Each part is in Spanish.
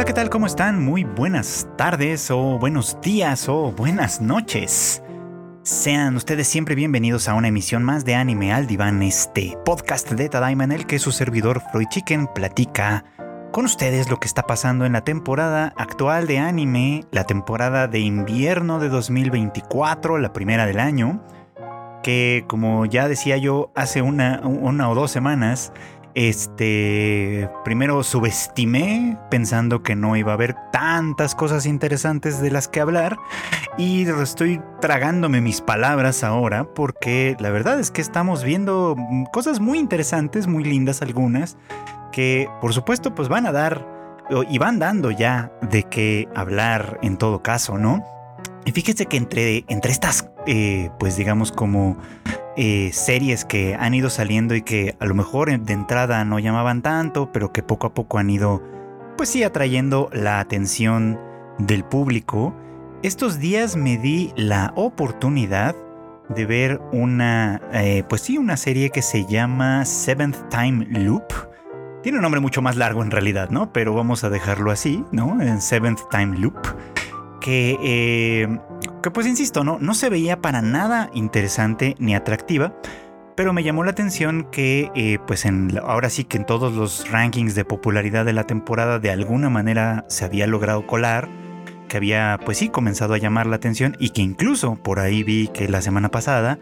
Hola, ¿qué tal? ¿Cómo están? Muy buenas tardes o buenos días o buenas noches. Sean ustedes siempre bienvenidos a una emisión más de Anime al Diván, este podcast de Tadaima en el que su servidor Freud Chicken platica con ustedes lo que está pasando en la temporada actual de anime, la temporada de invierno de 2024, la primera del año, que como ya decía yo hace una, una o dos semanas, este, primero subestimé pensando que no iba a haber tantas cosas interesantes de las que hablar y estoy tragándome mis palabras ahora porque la verdad es que estamos viendo cosas muy interesantes, muy lindas algunas, que por supuesto pues van a dar y van dando ya de qué hablar en todo caso, ¿no? Y fíjese que entre, entre estas, eh, pues digamos como eh, series que han ido saliendo y que a lo mejor de entrada no llamaban tanto, pero que poco a poco han ido, pues sí, atrayendo la atención del público. Estos días me di la oportunidad de ver una, eh, pues sí, una serie que se llama Seventh Time Loop. Tiene un nombre mucho más largo en realidad, ¿no? Pero vamos a dejarlo así, ¿no? En Seventh Time Loop. Que eh, que pues insisto, no, no se veía para nada interesante ni atractiva, pero me llamó la atención que eh, pues en, ahora sí que en todos los rankings de popularidad de la temporada de alguna manera se había logrado colar, que había pues sí comenzado a llamar la atención y que incluso por ahí vi que la semana pasada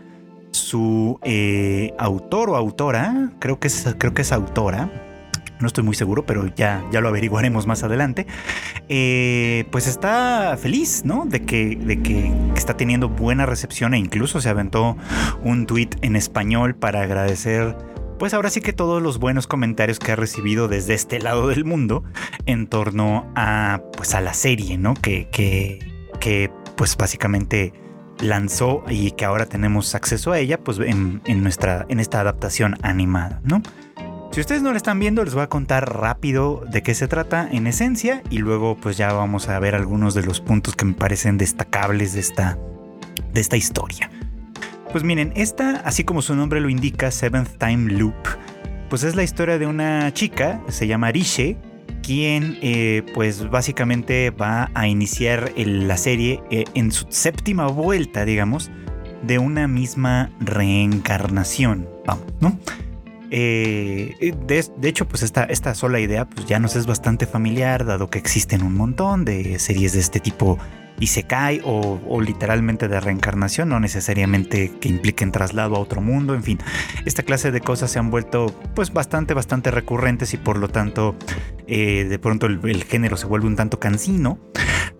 su eh, autor o autora, creo que es, creo que es autora, no estoy muy seguro, pero ya, ya lo averiguaremos más adelante, eh, pues está feliz, ¿no? De que, de que está teniendo buena recepción e incluso se aventó un tweet en español para agradecer, pues ahora sí que todos los buenos comentarios que ha recibido desde este lado del mundo en torno a, pues a la serie, ¿no? Que, que, que pues básicamente lanzó y que ahora tenemos acceso a ella, pues en, en nuestra, en esta adaptación animada, ¿no? Si ustedes no la están viendo, les voy a contar rápido de qué se trata en esencia y luego pues ya vamos a ver algunos de los puntos que me parecen destacables de esta, de esta historia. Pues miren, esta, así como su nombre lo indica, Seventh Time Loop, pues es la historia de una chica, se llama Riche, quien eh, pues básicamente va a iniciar la serie eh, en su séptima vuelta, digamos, de una misma reencarnación, vamos, ¿no? Eh, de, hecho, pues esta, esta sola idea pues ya nos es bastante familiar, dado que existen un montón de series de este tipo y se cae o, literalmente de reencarnación, no necesariamente que impliquen traslado a otro mundo, en fin, esta clase de cosas se han vuelto pues bastante, bastante recurrentes y por lo tanto eh, de pronto el, género se vuelve un tanto cansino.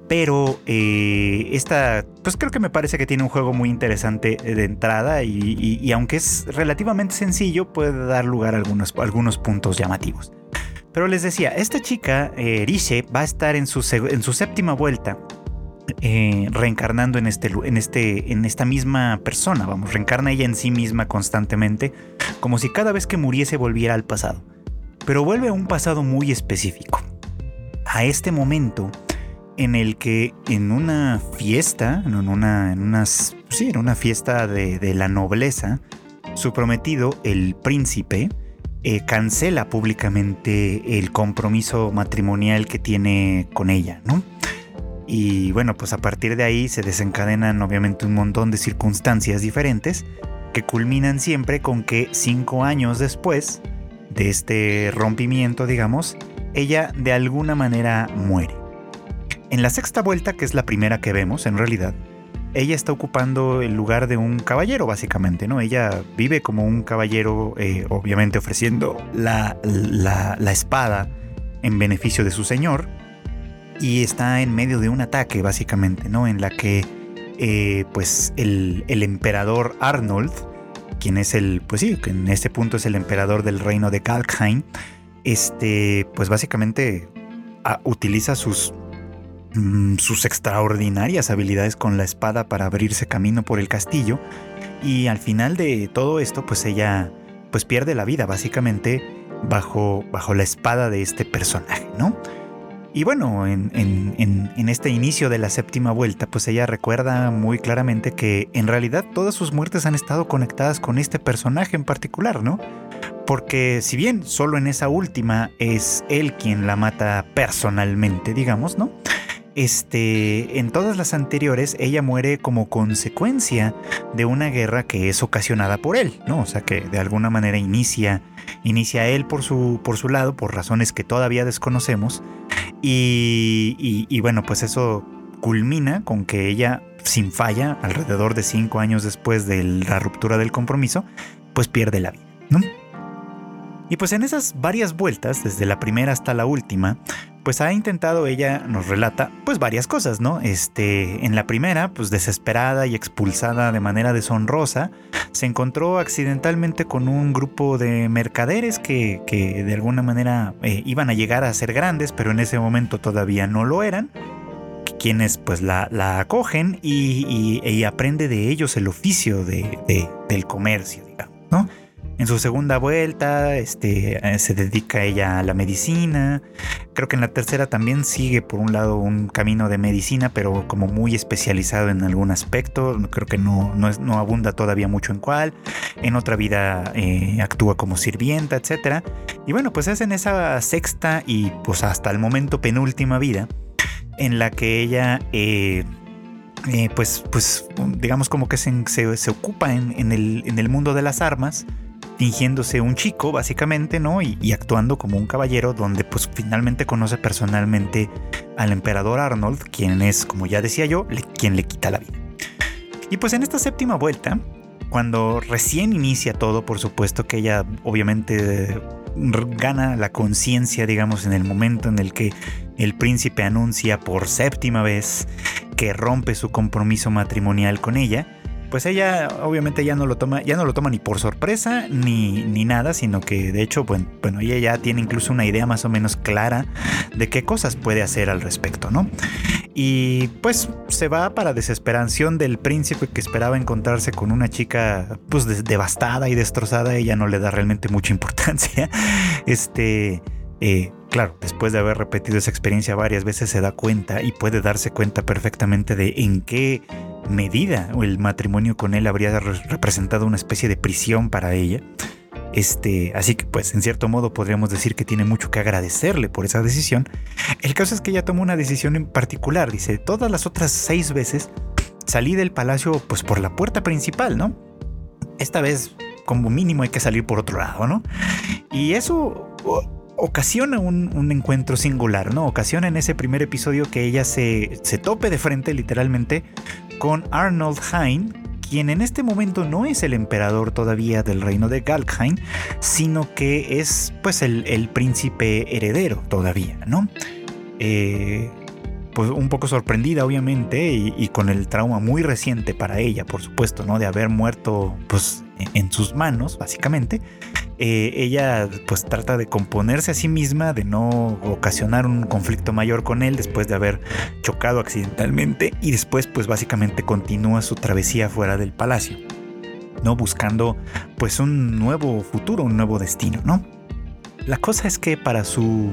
Pero eh, esta, pues creo que me parece que tiene un juego muy interesante de entrada y, aunque es relativamente sencillo, puede dar lugar a algunos, algunos puntos llamativos. Pero les decía, esta chica, eh, va a estar en su, en su séptima vuelta eh, reencarnando en, este, en, este, en esta misma persona, vamos, reencarna ella en sí misma constantemente, como si cada vez que muriese volviera al pasado. Pero vuelve a un pasado muy específico, a este momento en el que en una fiesta, en una, en unas, sí, en una fiesta de, la nobleza, su prometido, el príncipe, eh, cancela públicamente el compromiso matrimonial que tiene con ella, ¿no? Y bueno, pues a partir de ahí se desencadenan obviamente un montón de circunstancias diferentes que culminan siempre con que cinco años después de este rompimiento, digamos, ella de alguna manera muere. En la sexta vuelta, que es la primera que vemos en realidad, ella está ocupando el lugar de un caballero, básicamente, ¿no? Ella vive como un caballero, eh, obviamente ofreciendo la, la espada en beneficio de su señor, y está en medio de un ataque básicamente, ¿no? En la que eh, pues el, emperador Arnold, quien es el, pues sí, que en este punto es el emperador del reino de Kalkheim, este, pues básicamente ah, utiliza sus, mm, sus extraordinarias habilidades con la espada para abrirse camino por el castillo y al final de todo esto pues ella pues pierde la vida básicamente bajo, bajo la espada de este personaje, ¿no? Y bueno, en, este inicio de la séptima vuelta, pues ella recuerda muy claramente que en realidad todas sus muertes han estado conectadas con este personaje en particular, ¿no? porque si bien solo en esa última es él quien la mata personalmente, digamos, ¿no? Este, en todas las anteriores ella muere como consecuencia de una guerra que es ocasionada por él, ¿no? O sea que de alguna manera inicia, inicia él por su, por su lado, por razones que todavía desconocemos, y, bueno, pues eso culmina con que ella, sin falla, alrededor de cinco años después de la ruptura del compromiso, pues pierde la vida. Y pues en esas varias vueltas, desde la primera hasta la última, pues ha intentado ella, nos relata, pues varias cosas, ¿no? Este, en la primera, pues desesperada y expulsada de manera deshonrosa, se encontró accidentalmente con un grupo de mercaderes que, que de alguna manera eh, iban a llegar a ser grandes, pero en ese momento todavía no lo eran quienes pues la, acogen y, y, aprende de ellos el oficio de, del comercio, digamos, ¿no? En su segunda vuelta, este, eh, se dedica ella a la medicina. Creo que en la tercera también sigue por un lado un camino de medicina, pero como muy especializado en algún aspecto. Creo que no, no, abunda todavía mucho en cuál. En otra vida eh, actúa como sirvienta, etc. Y bueno, pues es en esa sexta y pues hasta el momento penúltima vida en la que ella... Eh, pues, pues digamos como que se, se, ocupa en, el, en el mundo de las armas fingiéndose un chico, básicamente, ¿no? Y, actuando como un caballero, donde pues finalmente conoce personalmente al emperador Arnold, quien es, como ya decía yo, quien le quita la vida. Y pues en esta séptima vuelta, cuando recién inicia todo, por supuesto que ella obviamente gana la conciencia, digamos, en el momento en el que el príncipe anuncia por séptima vez que rompe su compromiso matrimonial con ella, pues ella obviamente ya no lo toma, ya no lo toma ni por sorpresa ni, ni nada, sino que de hecho, bueno, bueno, ella ya tiene incluso una idea más o menos clara de qué cosas puede hacer al respecto, ¿no? Y pues se va para desesperación del príncipe que esperaba encontrarse con una chica pues devastada y destrozada, ella no le da realmente mucha importancia. Este, eh, claro, después de haber repetido esa experiencia varias veces se da cuenta y puede darse cuenta perfectamente de en qué medida o el matrimonio con él habría representado una especie de prisión para ella. Este, así que pues en cierto modo podríamos decir que tiene mucho que agradecerle por esa decisión. El caso es que ella tomó una decisión en particular, dice, todas las otras seis veces salí del palacio pues por la puerta principal, ¿no? Esta vez como mínimo hay que salir por otro lado, ¿no? Y eso ocasiona un, encuentro singular, ¿no? Ocasiona en ese primer episodio que ella se, se tope de frente literalmente con Arnold Hein, quien en este momento no es el emperador todavía del reino de Galkheim, sino que es pues el, príncipe heredero todavía, ¿no? Eh, pues un poco sorprendida obviamente y, y, con el trauma muy reciente para ella, por supuesto, ¿no? De haber muerto pues en sus manos, básicamente. Eh, ella pues trata de componerse a sí misma, de no ocasionar un conflicto mayor con él después de haber chocado accidentalmente y después pues básicamente continúa su travesía fuera del palacio, ¿no? Buscando pues un nuevo futuro, un nuevo destino, ¿no? La cosa es que para su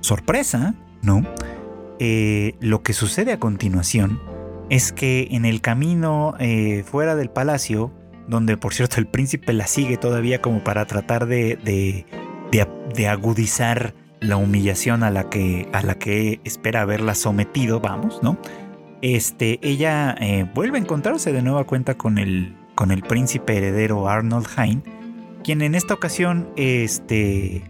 sorpresa, ¿no? Eh, lo que sucede a continuación es que en el camino eh, fuera del palacio, donde por cierto el príncipe la sigue todavía como para tratar de, de, agudizar la humillación a la, que, a la que espera haberla sometido, vamos, ¿no? Este, ella eh, vuelve a encontrarse de nueva cuenta con el, con el príncipe heredero Arnold Hein, quien en esta ocasión, este,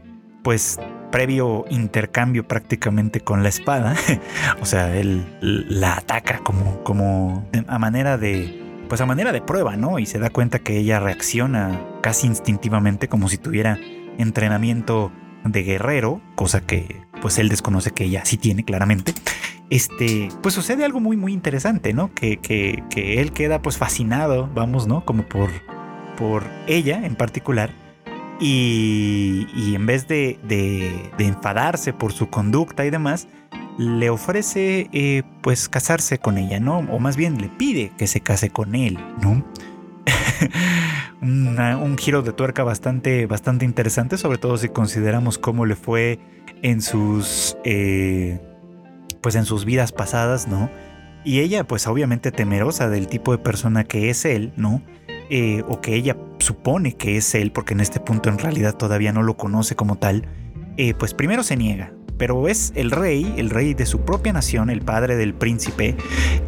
pues previo intercambio prácticamente con la espada, o sea, él la ataca como, como a manera de, pues a manera de prueba, ¿no? Y se da cuenta que ella reacciona casi instintivamente como si tuviera entrenamiento de guerrero, cosa que pues él desconoce que ella sí tiene claramente. Este, pues sucede algo muy muy interesante, ¿no? Que, que, que él queda pues fascinado, vamos, ¿no? Como por, por ella en particular. Y, y en vez de, de, de enfadarse por su conducta y demás, le ofrece eh, pues casarse con ella, ¿no? O más bien le pide que se case con él, ¿no? un giro de tuerca bastante, bastante interesante, sobre todo si consideramos cómo le fue en sus, eh, pues en sus vidas pasadas, ¿no? Y ella, pues obviamente temerosa del tipo de persona que es él, ¿no? eh, o que ella supone que es él, porque en este punto en realidad todavía no lo conoce como tal, eh, pues primero se niega. Pero es el rey, el rey de su propia nación, el padre del príncipe,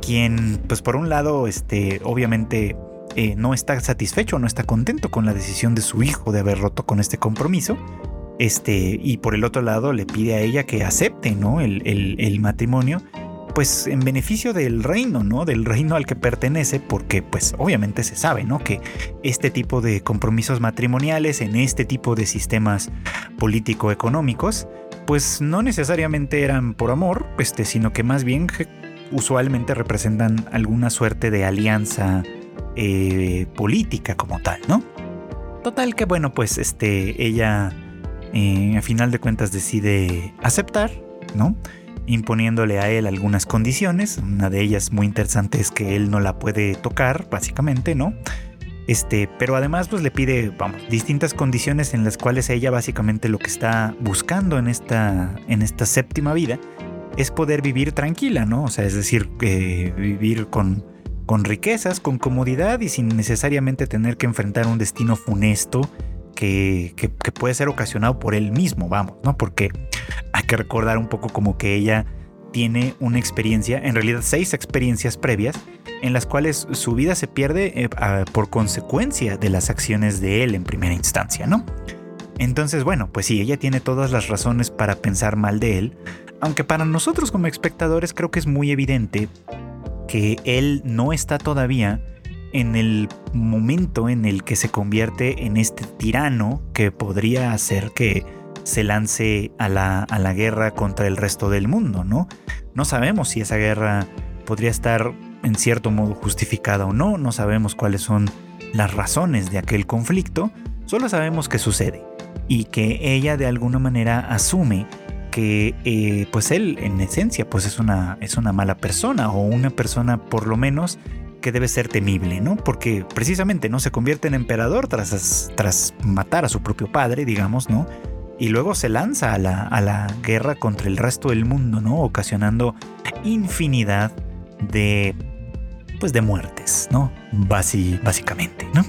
quien, pues por un lado, este, obviamente eh, no está satisfecho, no está contento con la decisión de su hijo de haber roto con este compromiso. Este, y por el otro lado le pide a ella que acepte ¿no? el, el matrimonio pues en beneficio del reino, ¿no? Del reino al que pertenece, porque pues obviamente se sabe, ¿no? Que este tipo de compromisos matrimoniales en este tipo de sistemas político-económicos, pues no necesariamente eran por amor, este, sino que más bien usualmente representan alguna suerte de alianza eh, política como tal, ¿no? Total que bueno, pues este, ella eh, a final de cuentas decide aceptar, ¿no? imponiéndole a él algunas condiciones. Una de ellas muy interesante es que él no la puede tocar, básicamente, ¿no? Este, pero además pues le pide, vamos, distintas condiciones en las cuales ella básicamente lo que está buscando en esta, en esta séptima vida es poder vivir tranquila, ¿no? O sea, es decir, vivir con, con riquezas, con comodidad y sin necesariamente tener que enfrentar un destino funesto que, que, que puede ser ocasionado por él mismo, vamos, ¿no? Porque hay que recordar un poco como que ella tiene una experiencia, en realidad seis experiencias previas, en las cuales su vida se pierde eh, por consecuencia de las acciones de él en primera instancia, ¿no? Entonces, bueno, pues sí, ella tiene todas las razones para pensar mal de él, aunque para nosotros como espectadores creo que es muy evidente que él no está todavía en el momento en el que se convierte en este tirano que podría hacer que se lance a la, a la guerra contra el resto del mundo, ¿no? No sabemos si esa guerra podría estar en cierto modo justificada o no, no sabemos cuáles son las razones de aquel conflicto, solo sabemos que sucede y que ella de alguna manera asume que eh, pues él en esencia pues es una, es una mala persona o una persona por lo menos que debe ser temible, ¿no? Porque precisamente no se convierte en emperador tras, tras matar a su propio padre, digamos, ¿no? y luego se lanza a la, guerra contra el resto del mundo, ¿no? Ocasionando infinidad de, pues de muertes, ¿no? básicamente, ¿no?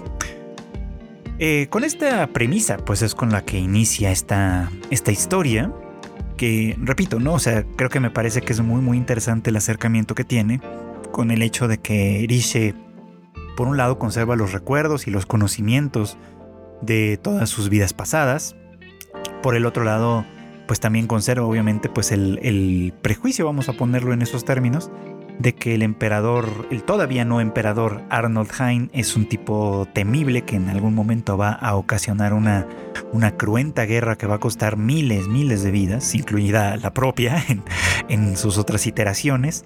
Eh, con esta premisa, pues es con la que inicia esta, esta historia, que repito, ¿no? O sea, creo que me parece que es muy, muy interesante el acercamiento que tiene con el hecho de que Riche, por un lado, conserva los recuerdos y los conocimientos de todas sus vidas pasadas, por el otro lado, pues también conserva obviamente pues el, prejuicio, vamos a ponerlo en esos términos, de que el emperador, el todavía no emperador Arnold Hein es un tipo temible que en algún momento va a ocasionar una, una cruenta guerra que va a costar miles, miles de vidas, incluida la propia en, sus otras iteraciones.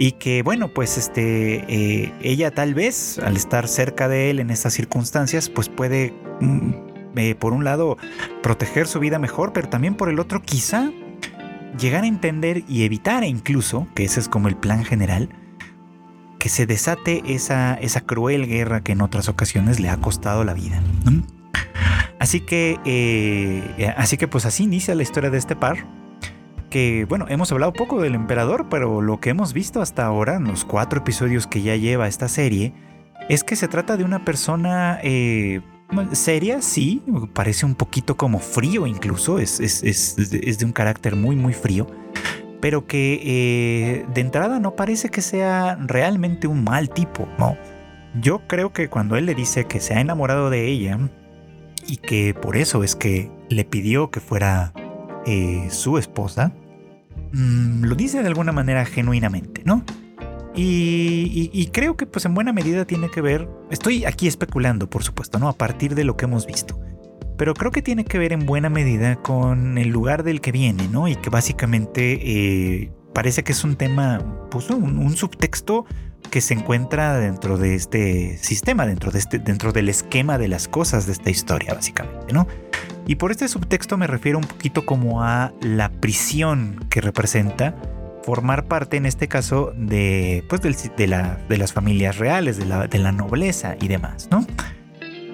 Y que bueno, pues este, eh, ella tal vez al estar cerca de él en estas circunstancias, pues puede mm, eh, por un lado, proteger su vida mejor, pero también por el otro, quizá llegar a entender y evitar incluso, que ese es como el plan general, que se desate esa, esa cruel guerra que en otras ocasiones le ha costado la vida. Así que, eh, así que pues así inicia la historia de este par. Que bueno, hemos hablado poco del emperador, pero lo que hemos visto hasta ahora, en los cuatro episodios que ya lleva esta serie, es que se trata de una persona eh, seria, sí, parece un poquito como frío incluso, es, de un carácter muy, muy frío, pero que eh, de entrada no parece que sea realmente un mal tipo, ¿no? Yo creo que cuando él le dice que se ha enamorado de ella y que por eso es que le pidió que fuera eh, su esposa, mm, lo dice de alguna manera genuinamente, ¿no? Y, creo que pues en buena medida tiene que ver, estoy aquí especulando por supuesto, ¿no? A partir de lo que hemos visto. Pero creo que tiene que ver en buena medida con el lugar del que viene, ¿no? Y que básicamente eh, parece que es un tema, pues un, subtexto que se encuentra dentro de este sistema, dentro, de este, dentro del esquema de las cosas de esta historia, básicamente, ¿no? Y por este subtexto me refiero un poquito como a la prisión que representa formar parte en este caso de, pues de, la, de las familias reales, de la, de la nobleza y demás, ¿no?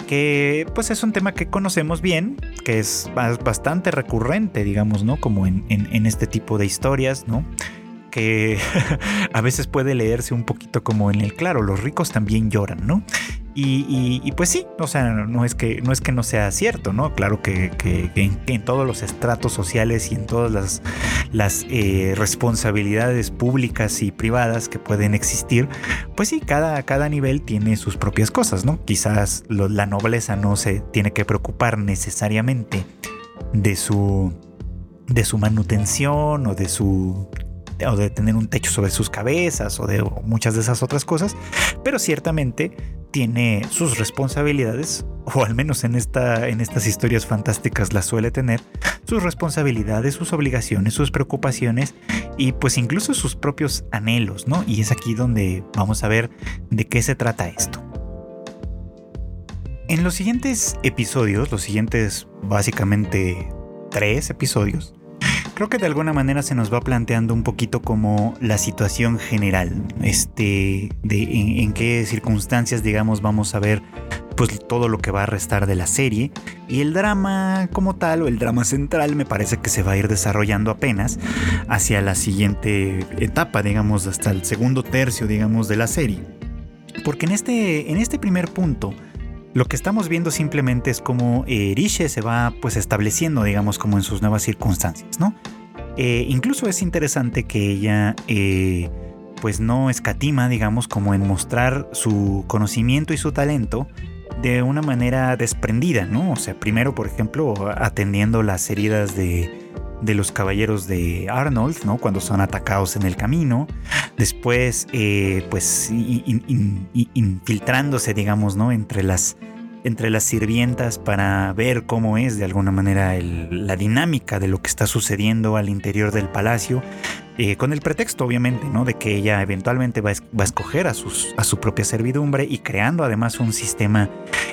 que pues es un tema que conocemos bien, que es bastante recurrente, digamos, ¿no? Como en, en, este tipo de historias, ¿no? Que a veces puede leerse un poquito como en el claro, los ricos también lloran, ¿no? Y, pues sí, o sea, no es que no, es que no sea cierto, ¿no? Claro que, en, todos los estratos sociales y en todas las, eh, responsabilidades públicas y privadas que pueden existir, pues sí, cada, cada nivel tiene sus propias cosas, ¿no? Quizás la nobleza no se tiene que preocupar necesariamente de su, de su manutención o de su o de tener un techo sobre sus cabezas o de muchas de esas otras cosas, pero ciertamente tiene sus responsabilidades, o al menos en, esta, en estas historias fantásticas las suele tener, sus responsabilidades, sus obligaciones, sus preocupaciones y pues incluso sus propios anhelos, ¿no? Y es aquí donde vamos a ver de qué se trata esto. En los siguientes episodios, los siguientes básicamente tres episodios, creo que de alguna manera se nos va planteando un poquito como la situación general, este, de en, qué circunstancias, digamos, vamos a ver pues todo lo que va a restar de la serie y el drama como tal o el drama central me parece que se va a ir desarrollando apenas hacia la siguiente etapa, digamos, hasta el segundo tercio, digamos, de la serie. Porque en este, en este primer punto, lo que estamos viendo simplemente es cómo eh, se va pues estableciendo, digamos, como en sus nuevas circunstancias, ¿no? Eh, incluso es interesante que ella eh, pues no escatima, digamos, como en mostrar su conocimiento y su talento de una manera desprendida, ¿no? O sea, primero, por ejemplo, atendiendo las heridas de, de los caballeros de Arnold, ¿no? Cuando son atacados en el camino. Después, eh, pues, infiltrándose, digamos, ¿no? Entre las, entre las sirvientas para ver cómo es de alguna manera la dinámica de lo que está sucediendo al interior del palacio. Eh, con el pretexto, obviamente, ¿no? De que ella eventualmente va a, escoger a, sus, a su propia servidumbre y creando además un sistema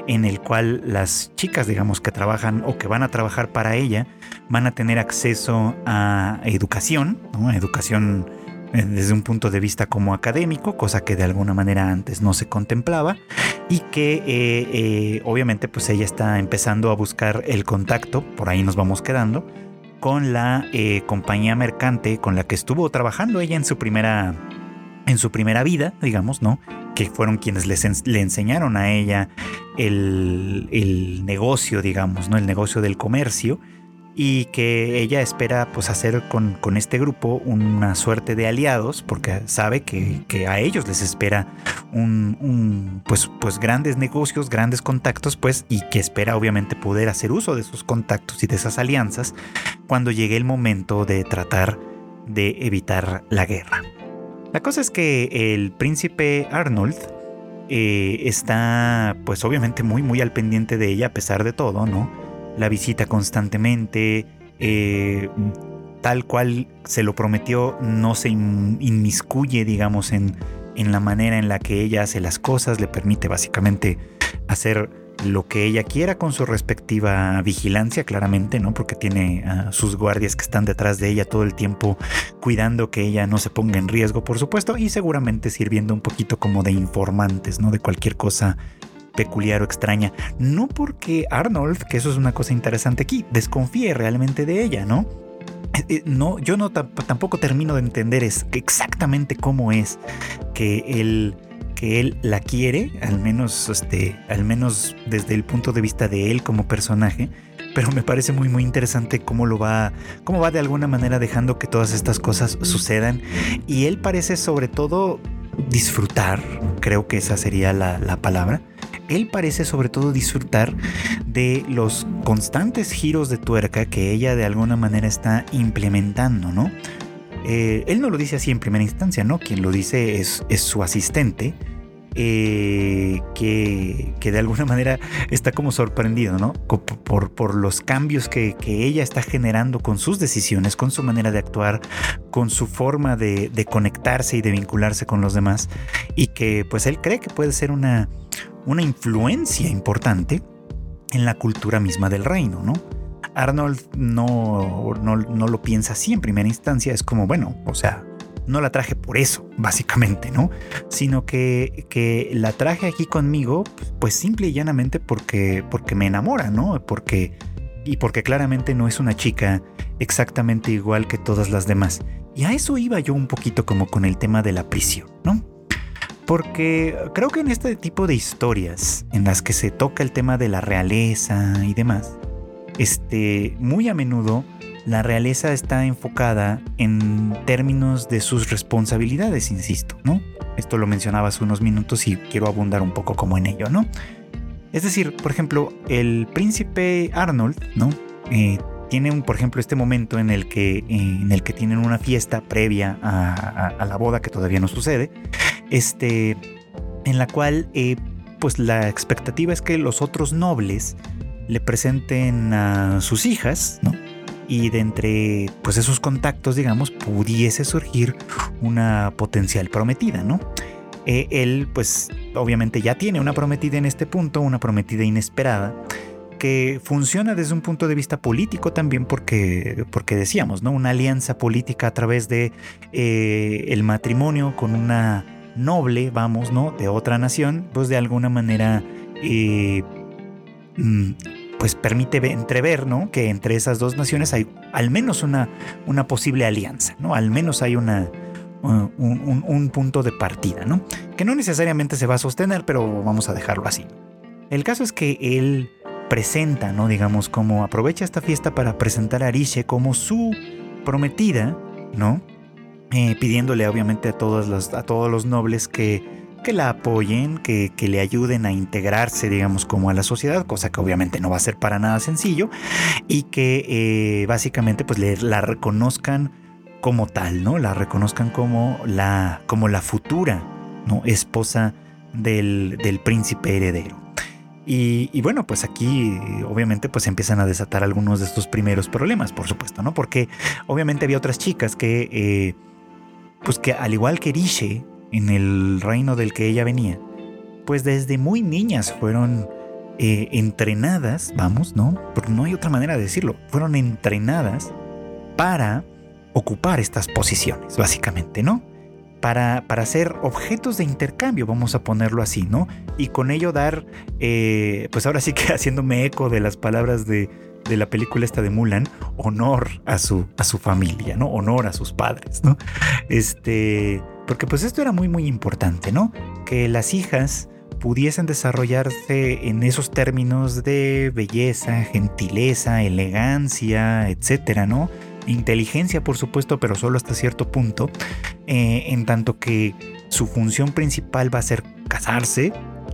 en el cual las chicas, digamos, que trabajan o que van a trabajar para ella, van a tener acceso a educación, ¿no? Educación desde un punto de vista como académico, cosa que de alguna manera antes no se contemplaba y que eh, eh, obviamente pues ella está empezando a buscar el contacto, por ahí nos vamos quedando, con la compañía mercante con la que estuvo trabajando ella en su primera en su primera vida, digamos, ¿no? Que fueron quienes le enseñaron a ella el, el negocio, digamos, ¿no? El negocio del comercio y que ella espera pues hacer con, este grupo una suerte de aliados porque sabe que, a ellos les espera un, pues, pues grandes negocios, grandes contactos pues y que espera obviamente poder hacer uso de esos contactos y de esas alianzas cuando llegue el momento de tratar de evitar la guerra. La cosa es que el príncipe Arnold eh, está pues obviamente muy muy al pendiente de ella a pesar de todo, ¿no? La visita constantemente, eh, tal cual se lo prometió, no se inmiscuye, digamos, en, en la manera en la que ella hace las cosas, le permite básicamente hacer lo que ella quiera con su respectiva vigilancia, claramente, ¿no? Porque tiene a sus guardias que están detrás de ella todo el tiempo cuidando que ella no se ponga en riesgo, por supuesto, y seguramente sirviendo un poquito como de informantes, ¿no? De cualquier cosa peculiar o extraña. No porque Arnold, que eso es una cosa interesante aquí, desconfíe realmente de ella, ¿no? Eh, eh, no, yo no tampoco termino de entender exactamente cómo es que él, que él la quiere, al menos, este, al menos desde el punto de vista de él como personaje. Pero me parece muy muy interesante cómo lo va, cómo va de alguna manera dejando que todas estas cosas sucedan. Y él parece sobre todo disfrutar, creo que esa sería la palabra, él parece sobre todo disfrutar de los constantes giros de tuerca que ella de alguna manera está implementando, ¿no? Eh, él no lo dice así en primera instancia, ¿no? Quien lo dice es, su asistente, eh, que, de alguna manera está como sorprendido, ¿no? Por, los cambios que, que, ella está generando con sus decisiones, con su manera de actuar, con su forma de, de, conectarse y de vincularse con los demás, y que pues él cree que puede ser una, una influencia importante en la cultura misma del reino, ¿no? Arnold no, no, lo piensa así en primera instancia, es como, bueno, o sea, no la traje por eso, básicamente, ¿no? Sino que, que la traje aquí conmigo, pues simple y llanamente porque, porque me enamora, ¿no? Porque, y porque claramente no es una chica exactamente igual que todas las demás. Y a eso iba yo un poquito como con el tema de la prisión, ¿no? Porque creo que en este tipo de historias en las que se toca el tema de la realeza y demás, este, muy a menudo la realeza está enfocada en términos de sus responsabilidades, insisto, ¿no? Esto lo mencionaba hace unos minutos y quiero abundar un poco como en ello, ¿no? Es decir, por ejemplo, el príncipe Arnold, ¿no? Eh, tiene un, por ejemplo, este momento en el que, eh, en el que tienen una fiesta previa a, la boda que todavía no sucede, este, en la cual, eh, pues la expectativa es que los otros nobles le presenten a sus hijas, ¿no? y de entre pues esos contactos, digamos, pudiese surgir una potencial prometida, ¿no? Eh, él pues obviamente ya tiene una prometida en este punto, una prometida inesperada, que funciona desde un punto de vista político también porque, porque decíamos, ¿no? Una alianza política a través de eh, el matrimonio con una noble, vamos, ¿no? De otra nación, pues de alguna manera eh, mm, pues permite entrever, ¿no? Que entre esas dos naciones hay al menos una, una posible alianza, ¿no? Al menos hay una, uh, un, punto de partida, ¿no? Que no necesariamente se va a sostener, pero vamos a dejarlo así. El caso es que él presenta, ¿no? Digamos, como aprovecha esta fiesta para presentar a Arishe como su prometida, ¿no? Eh, pidiéndole obviamente a todos, los, a todos los nobles que que la apoyen, que, le ayuden a integrarse, digamos, como a la sociedad, cosa que obviamente no va a ser para nada sencillo, y que eh, básicamente pues la reconozcan como tal, ¿no? La reconozcan como la, como la futura, ¿no? Esposa del, príncipe heredero. Y, bueno, pues aquí obviamente pues empiezan a desatar algunos de estos primeros problemas, por supuesto, ¿no? Porque obviamente había otras chicas que, eh, pues que al igual que Riche, en el reino del que ella venía, pues desde muy niñas fueron eh, entrenadas, vamos, ¿no? Porque no hay otra manera de decirlo, fueron entrenadas para ocupar estas posiciones, básicamente, ¿no? Para, para ser objetos de intercambio, vamos a ponerlo así, ¿no? Y con ello dar, eh, pues ahora sí que haciéndome eco de las palabras de, de la película esta de Mulan, honor a su, a su familia, ¿no? Honor a sus padres, ¿no? Este, porque pues esto era muy muy importante, ¿no? Que las hijas pudiesen desarrollarse en esos términos de belleza, gentileza, elegancia, etcétera, ¿no? Inteligencia, por supuesto, pero solo hasta cierto punto, eh, en tanto que su función principal va a ser casarse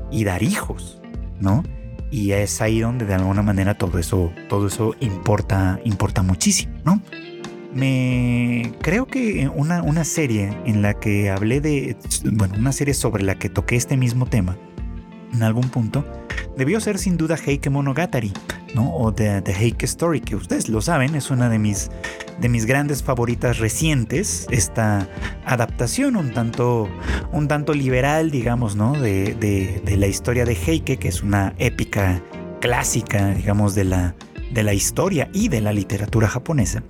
y dar hijos, ¿no? Y es ahí donde de alguna manera todo eso, todo eso importa, importa muchísimo, ¿no? me creo que una, una serie en la que hablé de, bueno, una serie sobre la que toqué este mismo tema en algún punto, debió ser sin duda Heike Monogatari, ¿no? O The, The Heike Story, que ustedes lo saben, es una de mis, de mis grandes favoritas recientes, esta adaptación un tanto, un tanto liberal, digamos, ¿no? De, de, la historia de Heike, que es una épica clásica, digamos, de la, de la historia y de la literatura japonesa.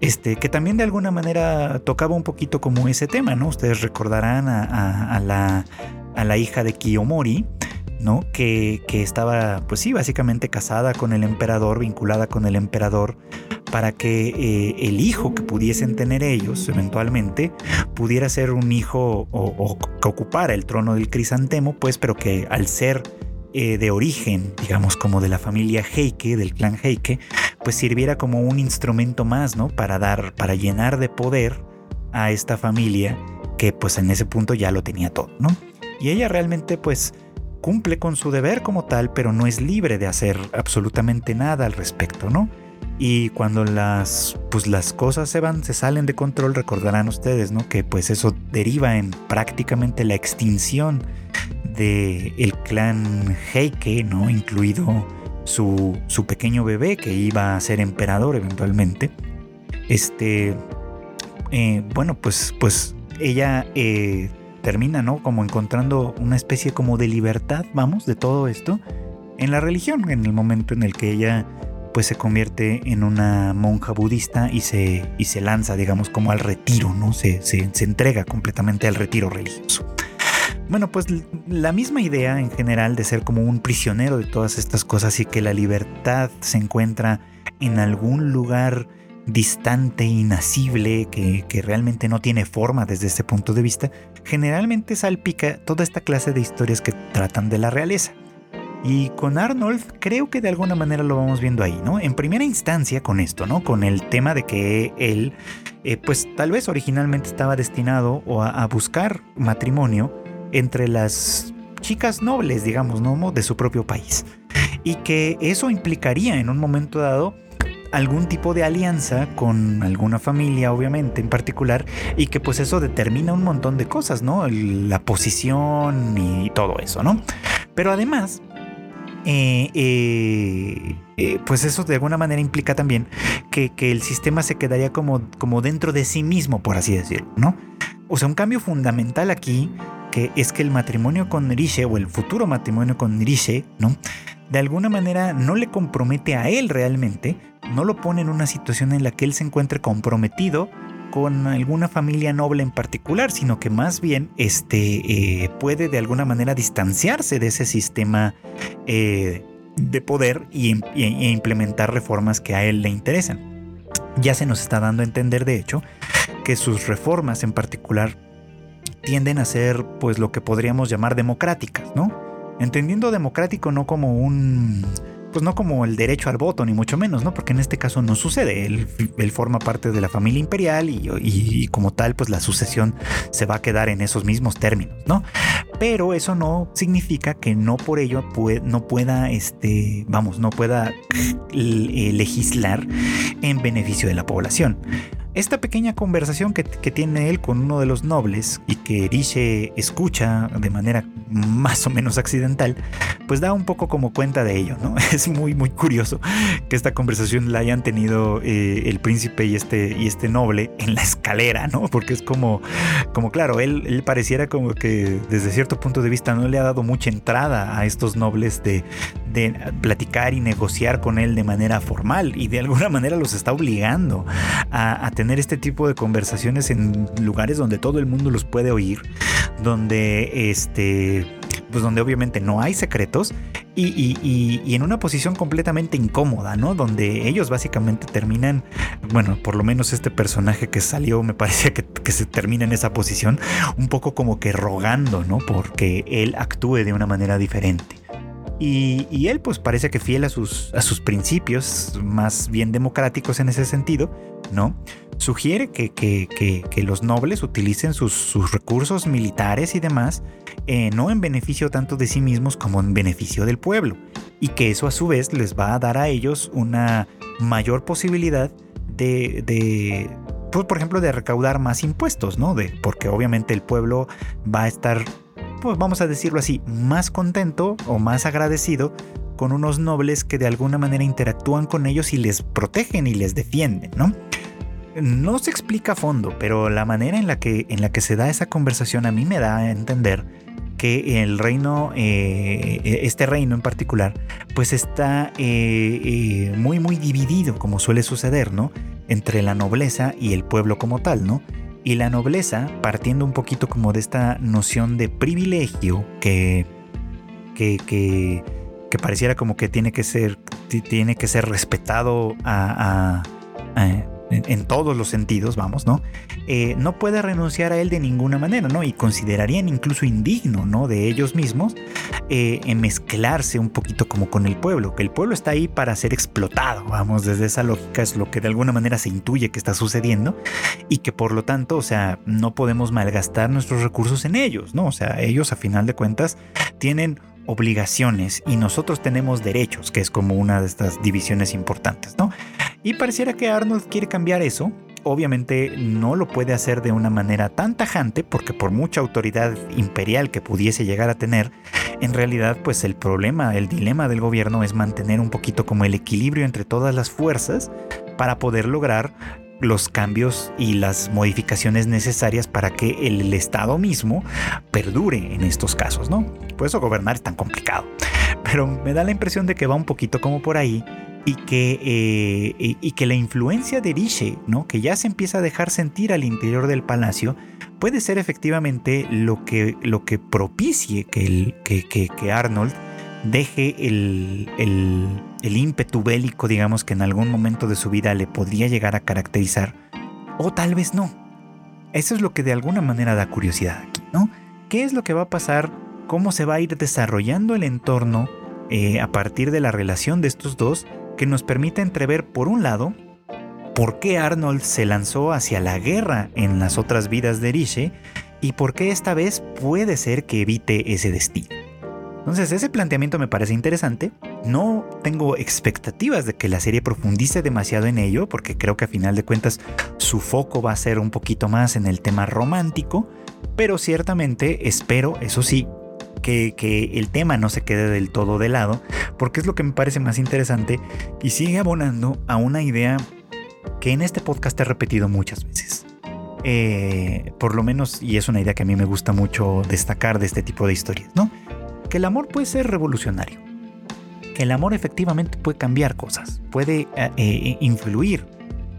Este, que también de alguna manera tocaba un poquito como ese tema, ¿no? Ustedes recordarán a, la, a la, hija de Kiyomori, ¿no? Que, estaba, pues sí, básicamente casada con el emperador, vinculada con el emperador, para que eh, el hijo que pudiesen tener ellos eventualmente pudiera ser un hijo o, que ocupara el trono del crisantemo, pues, pero que al ser eh, de origen, digamos, como de la familia Heike, del clan Heike, pues sirviera como un instrumento más, ¿no? Para dar, para llenar de poder a esta familia que pues en ese punto ya lo tenía todo, ¿no? Y ella realmente pues cumple con su deber como tal, pero no es libre de hacer absolutamente nada al respecto, ¿no? Y cuando las, pues las cosas se van, se salen de control, recordarán ustedes, ¿no? Que pues eso deriva en prácticamente la extinción del el clan Heike, ¿no? Incluido su, pequeño bebé que iba a ser emperador eventualmente. Este, eh, bueno, pues, pues ella eh, termina, ¿no? Como encontrando una especie como de libertad, vamos, de todo esto en la religión, en el momento en el que ella pues se convierte en una monja budista y se, y se lanza, digamos, como al retiro, ¿no? Se, se, se entrega completamente al retiro religioso. Bueno, pues la misma idea en general de ser como un prisionero de todas estas cosas y que la libertad se encuentra en algún lugar distante, inacible, que, realmente no tiene forma desde ese punto de vista, generalmente salpica toda esta clase de historias que tratan de la realeza. Y con Arnold creo que de alguna manera lo vamos viendo ahí, ¿no? En primera instancia con esto, ¿no? Con el tema de que él, eh, pues tal vez originalmente estaba destinado a, a buscar matrimonio entre las chicas nobles, digamos, ¿no? De su propio país. Y que eso implicaría en un momento dado algún tipo de alianza con alguna familia, obviamente, en particular, y que pues eso determina un montón de cosas, ¿no? La posición y todo eso, ¿no? Pero además, eh, eh, eh, pues eso de alguna manera implica también que, el sistema se quedaría como, como dentro de sí mismo, por así decirlo, ¿no? O sea, un cambio fundamental aquí que es que el matrimonio con Riche o el futuro matrimonio con Riche, ¿no? De alguna manera no le compromete a él realmente, no lo pone en una situación en la que él se encuentre comprometido con alguna familia noble en particular, sino que más bien este, eh, puede de alguna manera distanciarse de ese sistema eh, de poder y, e implementar reformas que a él le interesan. Ya se nos está dando a entender, de hecho, que sus reformas en particular tienden a ser pues lo que podríamos llamar democráticas, ¿no? Entendiendo democrático no como un pues no como el derecho al voto, ni mucho menos, ¿no? Porque en este caso no sucede. Él, forma parte de la familia imperial y, como tal, pues la sucesión se va a quedar en esos mismos términos, ¿no? Pero eso no significa que no por ello no pueda, este, vamos, no pueda eh, legislar en beneficio de la población. Esta pequeña conversación que, tiene él con uno de los nobles y que Riche escucha de manera más o menos accidental, pues da un poco como cuenta de ello, ¿no? Es muy, muy curioso que esta conversación la hayan tenido eh, el príncipe y este, y este noble en la escalera, ¿no? Porque es como, como claro, él, él pareciera como que desde cierto punto de vista no le ha dado mucha entrada a estos nobles de, platicar y negociar con él de manera formal y de alguna manera los está obligando a, tener este tipo de conversaciones en lugares donde todo el mundo los puede oír, donde este pues donde obviamente no hay secretos y, en una posición completamente incómoda, ¿no? Donde ellos básicamente terminan, bueno, por lo menos este personaje que salió me parecía que, que se termina en esa posición, un poco como que rogando, ¿no? Porque él actúe de una manera diferente. Y, él pues parece que fiel a sus, a sus principios, más bien democráticos en ese sentido, ¿no? Sugiere que, que, los nobles utilicen sus, recursos militares y demás, eh, no en beneficio tanto de sí mismos como en beneficio del pueblo, y que eso a su vez les va a dar a ellos una mayor posibilidad de, de pues, por ejemplo, de recaudar más impuestos, ¿no? De, porque obviamente el pueblo va a estar vamos a decirlo así, más contento o más agradecido con unos nobles que de alguna manera interactúan con ellos y les protegen y les defienden, ¿no? No se explica a fondo, pero la manera en la que, en la que se da esa conversación a mí me da a entender que el reino, eh, este reino en particular, pues está eh, eh, muy, muy dividido, como suele suceder, ¿no? Entre la nobleza y el pueblo como tal, ¿no? Y la nobleza, partiendo un poquito como de esta noción de privilegio que, que, que, pareciera como que tiene que ser, tiene que ser respetado a en, todos los sentidos, vamos, ¿no? Eh, no puede renunciar a él de ninguna manera, ¿no? Y considerarían incluso indigno, ¿no? De ellos mismos eh, en mezclarse un poquito como con el pueblo, que el pueblo está ahí para ser explotado, vamos, desde esa lógica es lo que de alguna manera se intuye que está sucediendo y que por lo tanto, o sea, no podemos malgastar nuestros recursos en ellos, ¿no? O sea, ellos a final de cuentas tienen obligaciones y nosotros tenemos derechos, que es como una de estas divisiones importantes, ¿no? Y pareciera que Arnold quiere cambiar eso. Obviamente no lo puede hacer de una manera tan tajante porque por mucha autoridad imperial que pudiese llegar a tener, en realidad pues el problema, el dilema del gobierno es mantener un poquito como el equilibrio entre todas las fuerzas para poder lograr los cambios y las modificaciones necesarias para que el, Estado mismo perdure en estos casos, ¿no? Por eso gobernar es tan complicado. Pero me da la impresión de que va un poquito como por ahí y que, eh, y, que la influencia de Riche, ¿no? que ya se empieza a dejar sentir al interior del palacio, puede ser efectivamente lo que, lo que propicie que, el, que, que, Arnold deje el, el el ímpetu bélico, digamos, que en algún momento de su vida le podría llegar a caracterizar, o tal vez no. Eso es lo que de alguna manera da curiosidad aquí, ¿no? ¿Qué es lo que va a pasar? ¿Cómo se va a ir desarrollando el entorno eh, a partir de la relación de estos dos que nos permite entrever, por un lado, por qué Arnold se lanzó hacia la guerra en las otras vidas de Riche y por qué esta vez puede ser que evite ese destino. Entonces ese planteamiento me parece interesante. No tengo expectativas de que la serie profundice demasiado en ello, porque creo que a final de cuentas su foco va a ser un poquito más en el tema romántico, pero ciertamente espero, eso sí, que, que, el tema no se quede del todo de lado, porque es lo que me parece más interesante y sigue abonando a una idea que en este podcast he repetido muchas veces. Eh, por lo menos, y es una idea que a mí me gusta mucho destacar de este tipo de historias, ¿no? Que el amor puede ser revolucionario, que el amor efectivamente puede cambiar cosas, puede eh, eh, influir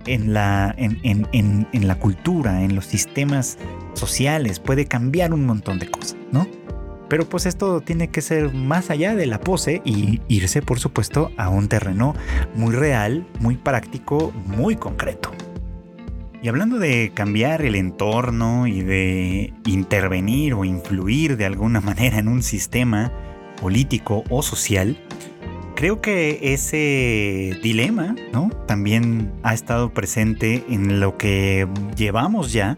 en la, en, en, en, la cultura, en los sistemas sociales, puede cambiar un montón de cosas, ¿no? Pero pues esto tiene que ser más allá de la pose y irse por supuesto a un terreno muy real, muy práctico, muy concreto. Y hablando de cambiar el entorno y de intervenir o influir de alguna manera en un sistema político o social, creo que ese dilema ¿no? también ha estado presente en lo que llevamos ya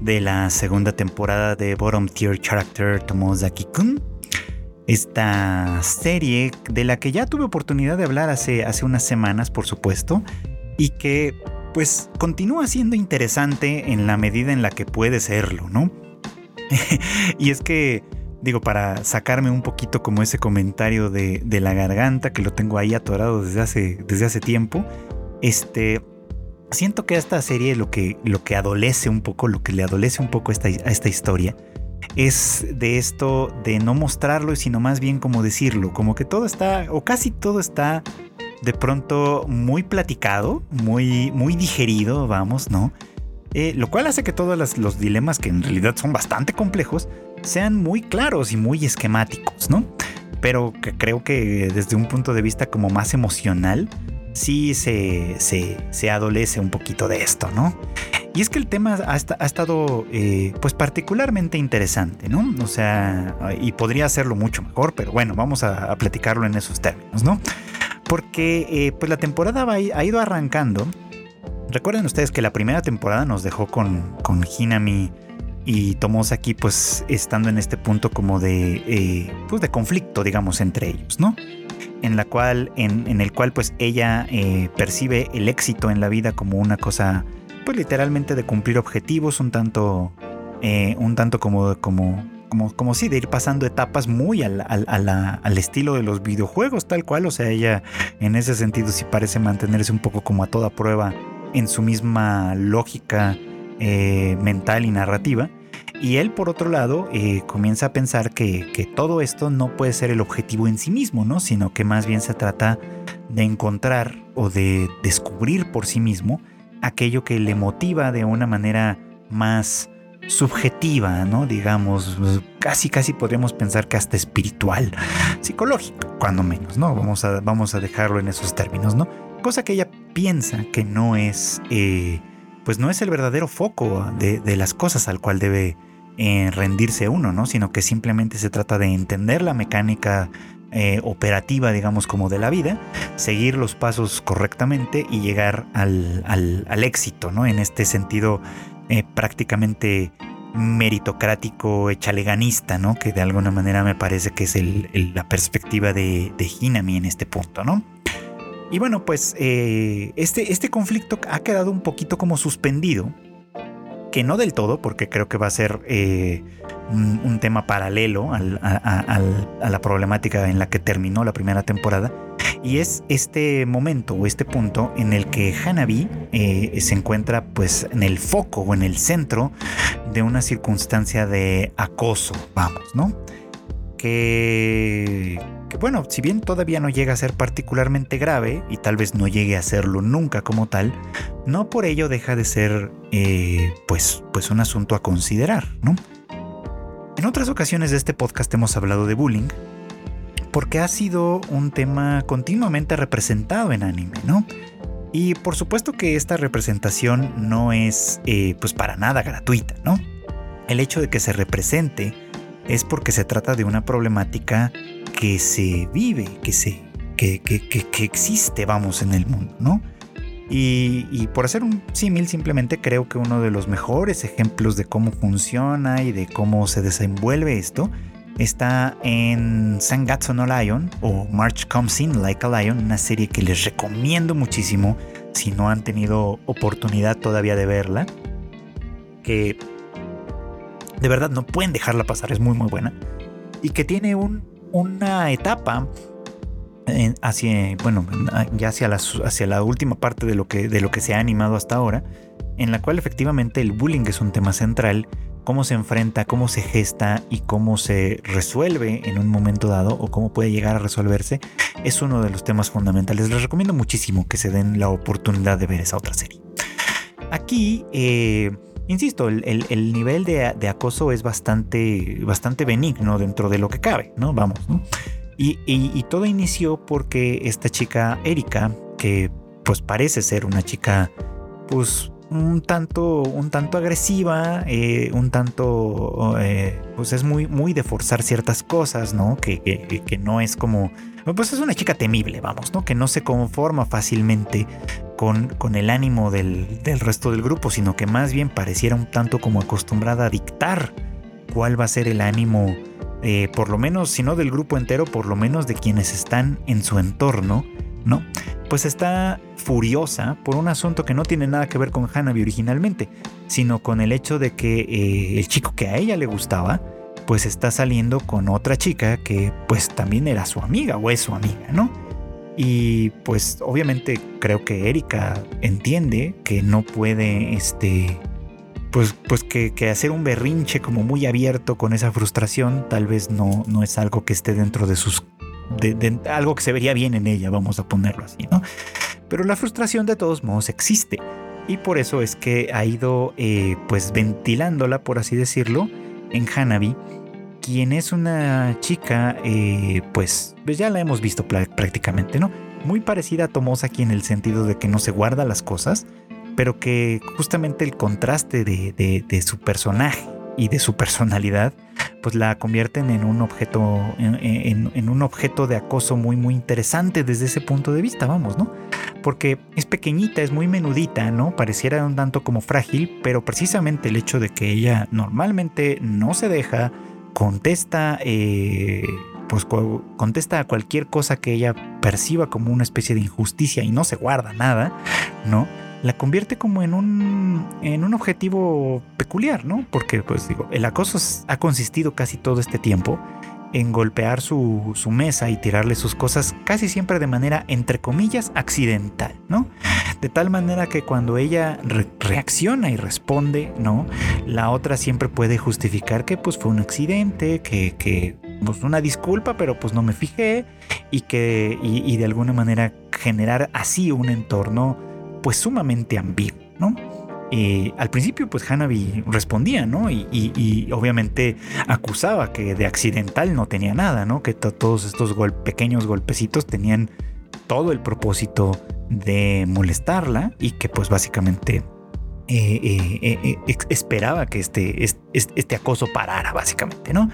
de la segunda temporada de Bottom Tier Character Tomozaki-kun. Esta serie de la que ya tuve oportunidad de hablar hace, hace unas semanas, por supuesto, y que pues continúa siendo interesante en la medida en la que puede serlo, ¿no? y es que, digo, para sacarme un poquito como ese comentario de, de, la garganta, que lo tengo ahí atorado desde hace, desde hace tiempo, este, siento que esta serie lo que, lo que adolece un poco, lo que le adolece un poco a esta, esta historia, es de esto de no mostrarlo, sino más bien como decirlo, como que todo está, o casi todo está de pronto muy platicado, muy, muy digerido, vamos, ¿no? Eh, lo cual hace que todos los dilemas, que en realidad son bastante complejos, sean muy claros y muy esquemáticos, ¿no? Pero que creo que desde un punto de vista como más emocional, sí se, se, adolece un poquito de esto, ¿no? Y es que el tema ha, estado eh, pues particularmente interesante, ¿no? O sea, y podría hacerlo mucho mejor, pero bueno, vamos a, platicarlo en esos términos, ¿no? Porque eh, pues la temporada ha ido arrancando. Recuerden ustedes que la primera temporada nos dejó con, con Hinami y Tomosaki pues estando en este punto como de, eh, pues de conflicto, digamos, entre ellos, ¿no? en la cual, en, el cual pues ella eh, percibe el éxito en la vida como una cosa, pues literalmente de cumplir objetivos, un tanto, un tanto como, como, como, como sí, de ir pasando etapas muy al, al, estilo de los videojuegos, tal cual, o sea, ella en ese sentido sí parece mantenerse un poco como a toda prueba en su misma lógica eh, mental y narrativa. Y él, por otro lado, eh, comienza a pensar que, todo esto no puede ser el objetivo en sí mismo, ¿no? Sino que más bien se trata de encontrar o de descubrir por sí mismo aquello que le motiva de una manera más subjetiva, ¿no? Digamos, casi casi podríamos pensar que hasta espiritual, psicológico, cuando menos, ¿no? Vamos a, vamos a dejarlo en esos términos, ¿no? Cosa que ella piensa que no es, eh, pues no es el verdadero foco de, las cosas al cual debe en rendirse uno, ¿no? Sino que simplemente se trata de entender la mecánica eh, operativa, digamos, como de la vida, seguir los pasos correctamente y llegar al, al, éxito, ¿no? En este sentido eh, prácticamente meritocrático, echaleganista, ¿no? Que de alguna manera me parece que es la perspectiva de, de Hinami en este punto, ¿no? Y bueno, pues eh, este, este conflicto ha quedado un poquito como suspendido que no del todo, porque creo que va a ser eh, un, tema paralelo a, la problemática en la que terminó la primera temporada. Y es este momento o este punto en el que Hanabi eh, se encuentra pues en el foco o en el centro de una circunstancia de acoso, vamos, ¿no? Que, bueno, si bien todavía no llega a ser particularmente grave y tal vez no llegue a serlo nunca como tal, no por ello deja de ser eh, pues, pues un asunto a considerar, ¿no? En otras ocasiones de este podcast hemos hablado de bullying, porque ha sido un tema continuamente representado en anime, ¿no? Y por supuesto que esta representación no es eh, pues para nada gratuita, ¿no? El hecho de que se represente es porque se trata de una problemática que se vive, que se que, que, existe, vamos, en el mundo, ¿no? Y, por hacer un símil, simplemente creo que uno de los mejores ejemplos de cómo funciona y de cómo se desenvuelve esto está en Sangatsu no Lion o March Comes In Like a Lion, una serie que les recomiendo muchísimo si no han tenido oportunidad todavía de verla. Que de verdad no pueden dejarla pasar, es muy muy buena. Y que tiene un, una etapa hacia, bueno, ya hacia la, hacia la última parte de lo, que, de lo que se ha animado hasta ahora, en la cual efectivamente el bullying es un tema central cómo se enfrenta, cómo se gesta y cómo se resuelve en un momento dado o cómo puede llegar a resolverse, es uno de los temas fundamentales. Les recomiendo muchísimo que se den la oportunidad de ver esa otra serie. Aquí, eh, insisto, el, nivel de, acoso es bastante, bastante benigno dentro de lo que cabe, ¿no? Vamos. Y, y todo inició porque esta chica Erika, que pues parece ser una chica pues un tanto, un tanto agresiva, eh, un tanto, eh, pues es muy, muy de forzar ciertas cosas, ¿no? Que, que, no es como, pues es una chica temible, vamos, ¿no? Que no se conforma fácilmente con, con el ánimo del, del, resto del grupo, sino que más bien pareciera un tanto como acostumbrada a dictar cuál va a ser el ánimo, eh, por lo menos, si no del grupo entero, por lo menos de quienes están en su entorno, ¿no? Pues está furiosa por un asunto que no tiene nada que ver con Hanabi originalmente, sino con el hecho de que eh, el chico que a ella le gustaba, pues está saliendo con otra chica que pues también era su amiga o es su amiga, ¿no? Y pues obviamente creo que Erika entiende que no puede, este, pues, pues que, hacer un berrinche como muy abierto con esa frustración tal vez no, no es algo que esté dentro de sus... De, algo que se vería bien en ella, vamos a ponerlo así, ¿no? Pero la frustración de todos modos existe y por eso es que ha ido eh, pues ventilándola, por así decirlo, en Hanabi, quien es una chica, eh, pues, pues, ya la hemos visto prácticamente, ¿no? Muy parecida a Tomosaki en el sentido de que no se guarda las cosas, pero que justamente el contraste de su personaje y de su personalidad pues la convierten en un objeto, en, un objeto de acoso muy, muy interesante desde ese punto de vista, vamos, ¿no? Porque es pequeñita, es muy menudita, ¿no? Pareciera un tanto como frágil, pero precisamente el hecho de que ella normalmente no se deja, contesta, eh, pues contesta a cualquier cosa que ella perciba como una especie de injusticia y no se guarda nada, ¿no? la convierte como en un, en un objetivo peculiar, ¿no? Porque, pues digo, el acoso ha consistido casi todo este tiempo en golpear su, su, mesa y tirarle sus cosas casi siempre de manera, entre comillas, accidental, ¿no? De tal manera que cuando ella reacciona y responde, ¿no? La otra siempre puede justificar que pues fue un accidente, que, que pues una disculpa, pero pues no me fijé y que, y, y de alguna manera generar así un entorno pues sumamente ambiguo, ¿no? Eh, al principio pues Hanabi respondía, ¿no? Y, obviamente acusaba que de accidental no tenía nada, ¿no? Que todos estos pequeños golpecitos tenían todo el propósito de molestarla y que pues básicamente eh, eh, esperaba que este, este, acoso parara, básicamente, ¿no?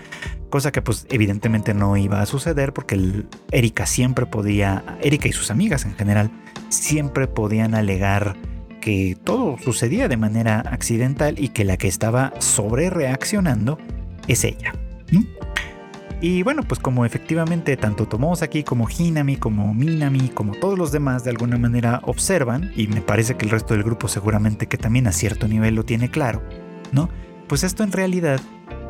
Cosa que pues evidentemente no iba a suceder porque Erika siempre podía, Erika y sus amigas en general, siempre podían alegar que todo sucedía de manera accidental y que la que estaba sobre reaccionando es ella. Y bueno, pues como efectivamente tanto Tomosaki como Hinami, como Minami, como todos los demás de alguna manera observan, y me parece que el resto del grupo seguramente que también a cierto nivel lo tiene claro, ¿no? Pues esto en realidad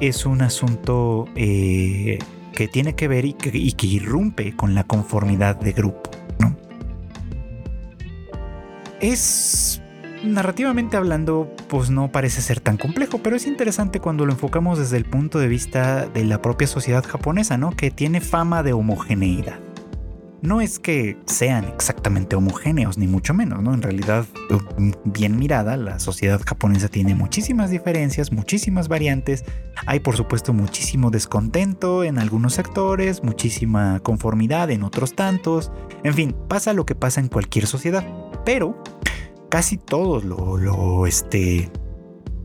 es un asunto eh, que tiene que ver y que irrumpe con la conformidad de grupo. Es narrativamente hablando, pues no parece ser tan complejo, pero es interesante cuando lo enfocamos desde el punto de vista de la propia sociedad japonesa, ¿no? Que tiene fama de homogeneidad. no es que sean exactamente homogéneos, ni mucho menos, ¿no? En realidad, bien mirada, la sociedad japonesa tiene muchísimas diferencias, muchísimas variantes. Hay, por supuesto, muchísimo descontento en algunos sectores, muchísima conformidad en otros tantos. En fin, pasa lo que pasa en cualquier sociedad. Pero casi todos lo, lo este,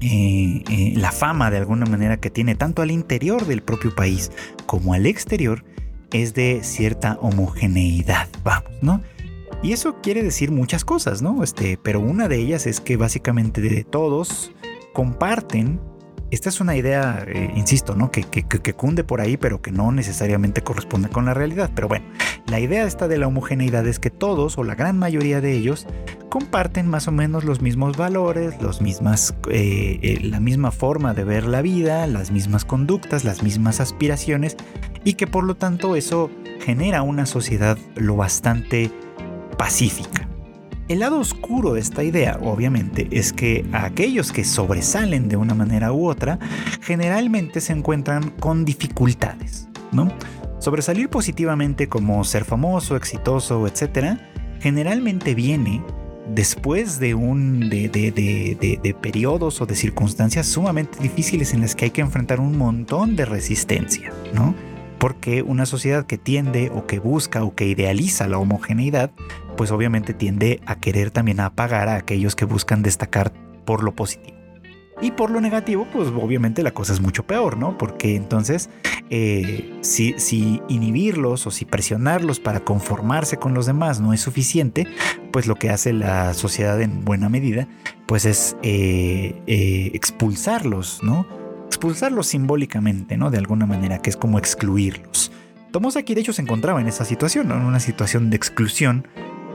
eh, eh, la fama de alguna manera que tiene tanto al interior del propio país como al exterior es de cierta homogeneidad, vamos, ¿no? Y eso quiere decir muchas cosas, ¿no? Este, pero una de ellas es que básicamente de todos comparten esta es una idea, eh, insisto, ¿no? Que, que, cunde por ahí, pero que no necesariamente corresponde con la realidad. Pero bueno, la idea esta de la homogeneidad es que todos o la gran mayoría de ellos comparten más o menos los mismos valores, los mismas, eh, eh, la misma forma de ver la vida, las mismas conductas, las mismas aspiraciones y que por lo tanto eso genera una sociedad lo bastante pacífica. El lado oscuro de esta idea, obviamente, es que aquellos que sobresalen de una manera u otra, generalmente se encuentran con dificultades, ¿no? Sobresalir positivamente como ser famoso, exitoso, etc., generalmente viene después de un de, de, periodos o de circunstancias sumamente difíciles en las que hay que enfrentar un montón de resistencia, ¿no? Porque una sociedad que tiende o que busca o que idealiza la homogeneidad, pues obviamente tiende a querer también apagar a aquellos que buscan destacar por lo positivo. Y por lo negativo, pues obviamente la cosa es mucho peor, ¿no? Porque entonces, eh, si, si, inhibirlos o si presionarlos para conformarse con los demás no es suficiente, pues lo que hace la sociedad en buena medida, pues es eh, eh, expulsarlos, ¿no? Expulsarlos simbólicamente, ¿no? De alguna manera, que es como excluirlos. Tomosaki de hecho se encontraba en esa situación, en una situación de exclusión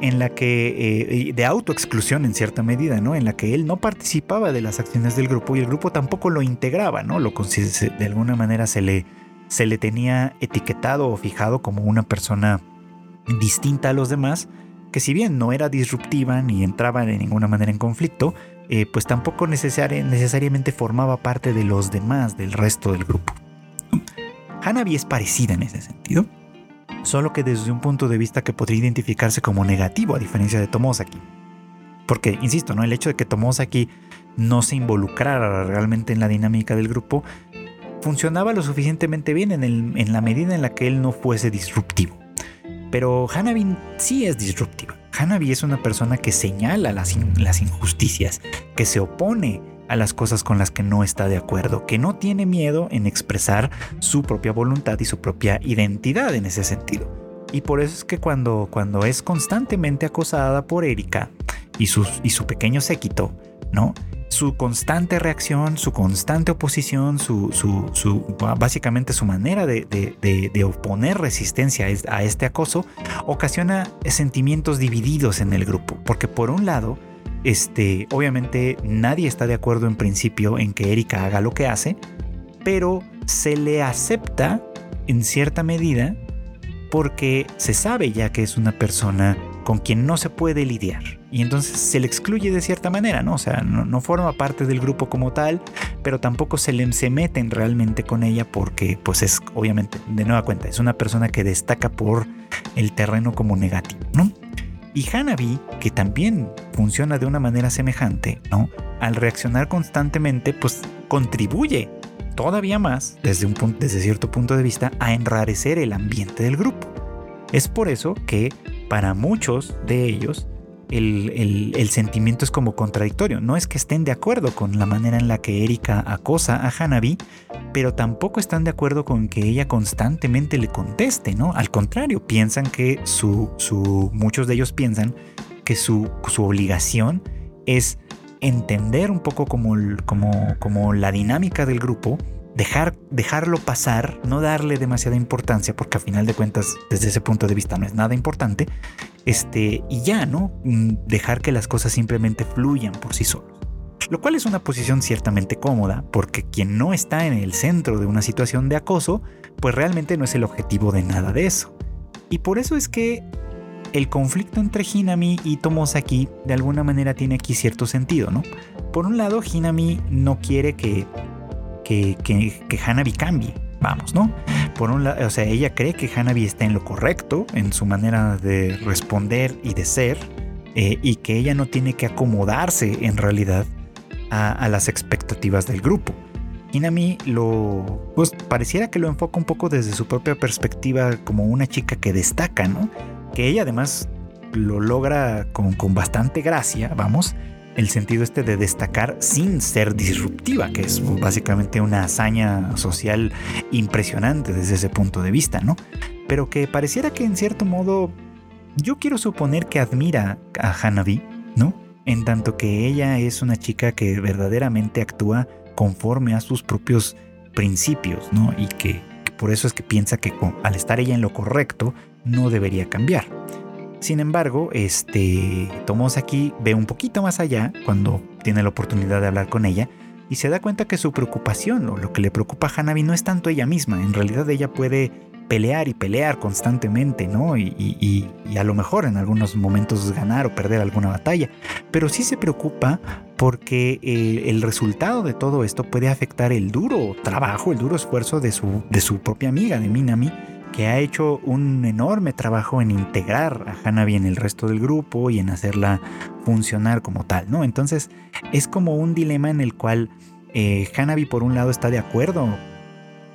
en la que, eh, de autoexclusión en cierta medida, ¿no? En la que él no participaba de las acciones del grupo y el grupo tampoco lo integraba, ¿no? Lo, de alguna manera se le, se le tenía etiquetado o fijado como una persona distinta a los demás, que si bien no era disruptiva ni entraba de ninguna manera en conflicto, eh, pues tampoco necesariamente formaba parte de los demás del resto del grupo. Hanabi es parecida en ese sentido, solo que desde un punto de vista que podría identificarse como negativo a diferencia de Tomosaki. Porque, insisto, ¿no? el hecho de que Tomosaki no se involucrara realmente en la dinámica del grupo funcionaba lo suficientemente bien en, en la medida en la que él no fuese disruptivo. Pero Hanabi sí es disruptiva. Hanabi es una persona que señala las, injusticias, que se opone a las cosas con las que no está de acuerdo, que no tiene miedo en expresar su propia voluntad y su propia identidad en ese sentido. Y por eso es que cuando, cuando es constantemente acosada por Erika y, y su pequeño séquito, ¿no? Su constante reacción, su constante oposición, su, básicamente su manera de, de, oponer resistencia a este acoso, ocasiona sentimientos divididos en el grupo. Porque por un lado, este, obviamente nadie está de acuerdo en principio en que Erika haga lo que hace, pero se le acepta en cierta medida porque se sabe ya que es una persona con quien no se puede lidiar. Y entonces se le excluye de cierta manera, ¿no? O sea, no, forma parte del grupo como tal, pero tampoco se le se meten realmente con ella porque, pues es obviamente, de nueva cuenta, es una persona que destaca por el terreno como negativo, ¿no? Y Hanabi, que también funciona de una manera semejante, ¿no? Al reaccionar constantemente, pues contribuye todavía más, desde, un desde cierto punto de vista, a enrarecer el ambiente del grupo. Es por eso que para muchos de ellos el, sentimiento es como contradictorio. No es que estén de acuerdo con la manera en la que Erika acosa a Hanabi, pero tampoco están de acuerdo con que ella constantemente le conteste, ¿no? Al contrario, piensan que su, su muchos de ellos piensan que su, su obligación es entender un poco como, como, como la dinámica del grupo dejar, dejarlo pasar, no darle demasiada importancia, porque a final de cuentas, desde ese punto de vista no es nada importante, este, y ya, ¿no? Mm, dejar que las cosas simplemente fluyan por sí solos. Lo cual es una posición ciertamente cómoda, porque quien no está en el centro de una situación de acoso, pues realmente no es el objetivo de nada de eso. Y por eso es que el conflicto entre Hinami y Tomosaki de alguna manera tiene aquí cierto sentido, ¿no? Por un lado, Hinami no quiere que que, que, Hanabi cambie, vamos, ¿no? por un lado, o sea, ella cree que Hanabi está en lo correcto en su manera de responder y de ser, eh, y que ella no tiene que acomodarse en realidad a, las expectativas del grupo. Inami lo, pues pareciera que lo enfoca un poco desde su propia perspectiva como una chica que destaca, ¿no? Que ella además lo logra con, con bastante gracia, vamos, el sentido este de destacar sin ser disruptiva, que es básicamente una hazaña social impresionante desde ese punto de vista, ¿no? Pero que pareciera que en cierto modo yo quiero suponer que admira a Hanabi, ¿no? En tanto que ella es una chica que verdaderamente actúa conforme a sus propios principios, ¿no? Y que, por eso es que piensa que al estar ella en lo correcto no debería cambiar. Sin embargo, este aquí ve un poquito más allá cuando tiene la oportunidad de hablar con ella y se da cuenta que su preocupación o lo que le preocupa a Hanabi no es tanto ella misma, en realidad ella puede pelear y pelear constantemente, ¿no? Y, a lo mejor en algunos momentos ganar o perder alguna batalla, pero sí se preocupa porque eh, el resultado de todo esto puede afectar el duro trabajo, el duro esfuerzo de su, de su propia amiga, de Minami, que ha hecho un enorme trabajo en integrar a Hanabi en el resto del grupo y en hacerla funcionar como tal, ¿no? Entonces es como un dilema en el cual eh, Hanabi por un lado está de acuerdo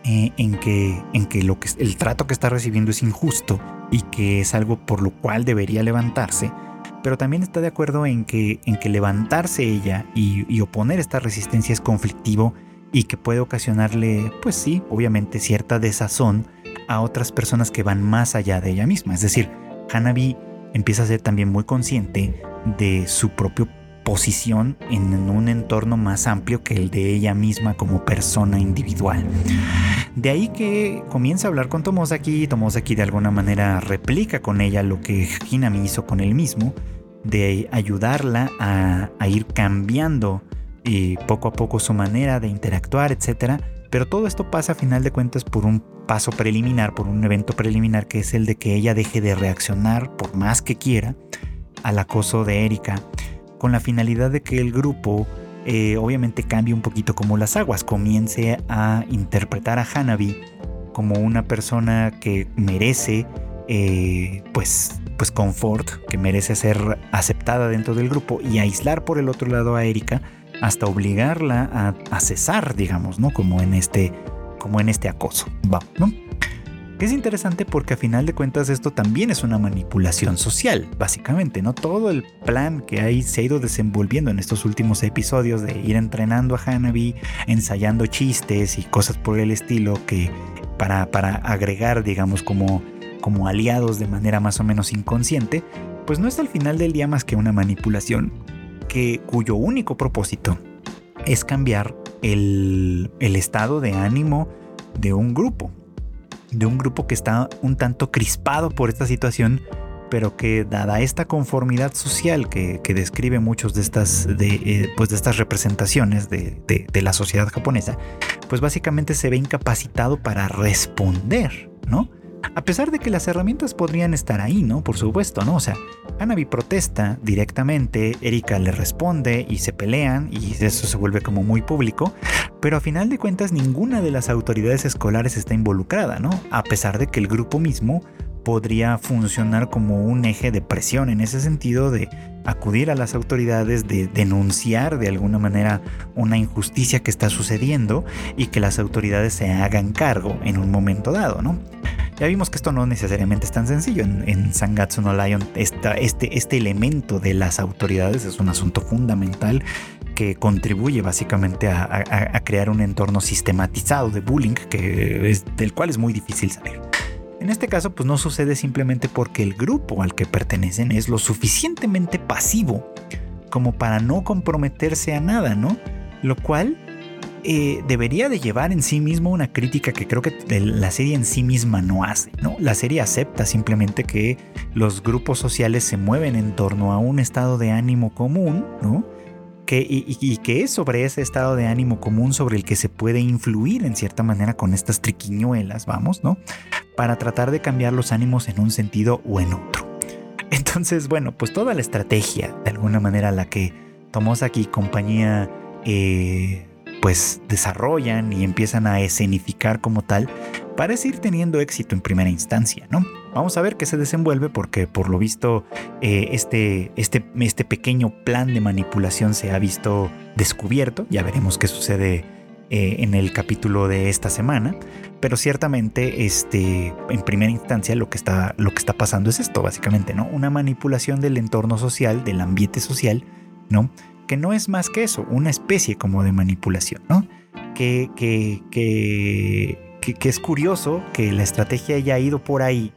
eh, en, que, en que, lo que el trato que está recibiendo es injusto y que es algo por lo cual debería levantarse, pero también está de acuerdo en que, en que levantarse ella y, y oponer esta resistencia es conflictivo y que puede ocasionarle, pues sí, obviamente cierta desazón a otras personas que van más allá de ella misma. Es decir, Hanabi empieza a ser también muy consciente de su propia posición en un entorno más amplio que el de ella misma como persona individual. De ahí que comienza a hablar con Tomosaki y Tomosaki de alguna manera replica con ella lo que Hinami hizo con él mismo, de ayudarla a, ir cambiando y eh, poco a poco su manera de interactuar, etc. Pero todo esto pasa a final de cuentas por un paso preliminar, por un evento preliminar que es el de que ella deje de reaccionar, por más que quiera, al acoso de Erika, con la finalidad de que el grupo eh, obviamente cambie un poquito como las aguas, comience a interpretar a Hanabi como una persona que merece eh, pues, pues confort, que merece ser aceptada dentro del grupo y aislar por el otro lado a Erika hasta obligarla a, cesar, digamos, ¿no? Como en este como en este acoso. Va, ¿no? Es interesante porque a final de cuentas esto también es una manipulación social, básicamente, ¿no? Todo el plan que hay se ha ido desenvolviendo en estos últimos episodios de ir entrenando a Hanabi, ensayando chistes y cosas por el estilo que para, para agregar, digamos, como, como aliados de manera más o menos inconsciente, pues no es al final del día más que una manipulación que, cuyo único propósito es cambiar el, estado de ánimo de un grupo, de un grupo que está un tanto crispado por esta situación, pero que dada esta conformidad social que, describe muchos de estas, de, eh, pues de estas representaciones de, de, la sociedad japonesa, pues básicamente se ve incapacitado para responder, ¿no? A pesar de que las herramientas podrían estar ahí, ¿no? Por supuesto, ¿no? O sea, Hanabi protesta directamente, Erika le responde y se pelean y eso se vuelve como muy público, pero a final de cuentas ninguna de las autoridades escolares está involucrada, ¿no? A pesar de que el grupo mismo podría funcionar como un eje de presión en ese sentido de acudir a las autoridades, de denunciar de alguna manera una injusticia que está sucediendo y que las autoridades se hagan cargo en un momento dado, ¿no? Ya vimos que esto no necesariamente es tan sencillo. En, Sangatsu no Lion, este, este elemento de las autoridades es un asunto fundamental que contribuye básicamente a, crear un entorno sistematizado de bullying que del cual es muy difícil salir. En este caso, pues no sucede simplemente porque el grupo al que pertenecen es lo suficientemente pasivo como para no comprometerse a nada, ¿no? Lo cual eh, debería de llevar en sí mismo una crítica que creo que la serie en sí misma no hace, ¿no? La serie acepta simplemente que los grupos sociales se mueven en torno a un estado de ánimo común, ¿no? Que, y, que es sobre ese estado de ánimo común sobre el que se puede influir en cierta manera con estas triquiñuelas, vamos, ¿no? Para tratar de cambiar los ánimos en un sentido o en otro. Entonces, bueno, pues toda la estrategia, de alguna manera, la que Tomosaki y compañía eh, pues desarrollan y empiezan a escenificar como tal, parece ir teniendo éxito en primera instancia, ¿no? Vamos a ver qué se desenvuelve porque por lo visto eh, este, este, este pequeño plan de manipulación se ha visto descubierto, ya veremos qué sucede eh, en el capítulo de esta semana, pero ciertamente este, en primera instancia lo que, está, lo que está pasando es esto, básicamente, ¿no? Una manipulación del entorno social, del ambiente social, ¿no? Que no es más que eso, una especie como de manipulación, ¿no? Que, que, que, que, es curioso que la estrategia haya ido por ahí,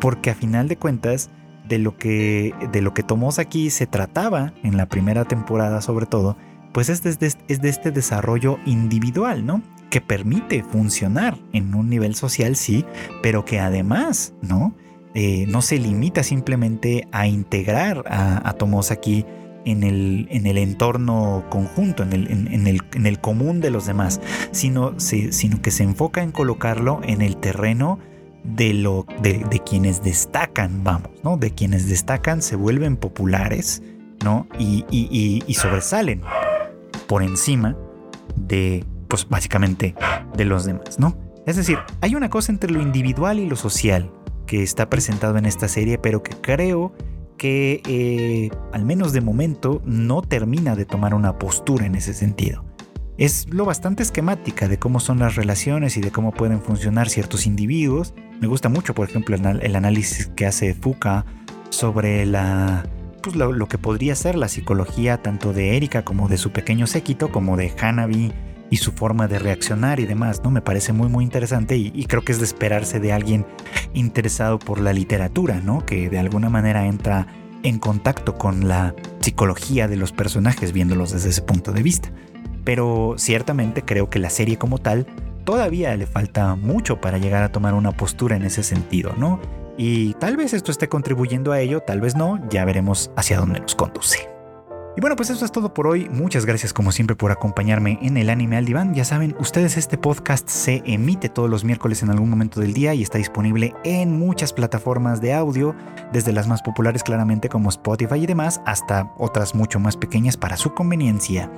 porque a final de cuentas, de lo que, de lo que aquí se trataba en la primera temporada sobre todo, pues es de, es de este desarrollo individual, ¿no? Que permite funcionar en un nivel social, sí, pero que además, ¿no? Eh, no se limita simplemente a integrar a, a Tomosaki en el, en el entorno conjunto, en el, en, el, en el, común de los demás, sino, sino, que se enfoca en colocarlo en el terreno de, lo, de, quienes destacan, vamos, ¿no? De quienes destacan, se vuelven populares, ¿no? Y, y, sobresalen por encima de, pues básicamente, de los demás, ¿no? Es decir, hay una cosa entre lo individual y lo social que está presentado en esta serie, pero que creo que eh, al menos de momento no termina de tomar una postura en ese sentido. Es lo bastante esquemática de cómo son las relaciones y de cómo pueden funcionar ciertos individuos. Me gusta mucho, por ejemplo, el, análisis que hace Fuka sobre la, pues, lo, que podría ser la psicología tanto de Erika como de su pequeño séquito, como de Hanabi y su forma de reaccionar y demás, ¿no? Me parece muy muy interesante y, creo que es de esperarse de alguien interesado por la literatura, ¿no? Que de alguna manera entra en contacto con la psicología de los personajes viéndolos desde ese punto de vista. Pero ciertamente creo que la serie como tal todavía le falta mucho para llegar a tomar una postura en ese sentido, ¿no? Y tal vez esto esté contribuyendo a ello, tal vez no, ya veremos hacia dónde nos conduce. Y bueno, pues eso es todo por hoy. Muchas gracias como siempre por acompañarme en el anime al diván. Ya saben, ustedes este podcast se emite todos los miércoles en algún momento del día y está disponible en muchas plataformas de audio, desde las más populares claramente como Spotify y demás, hasta otras mucho más pequeñas para su conveniencia.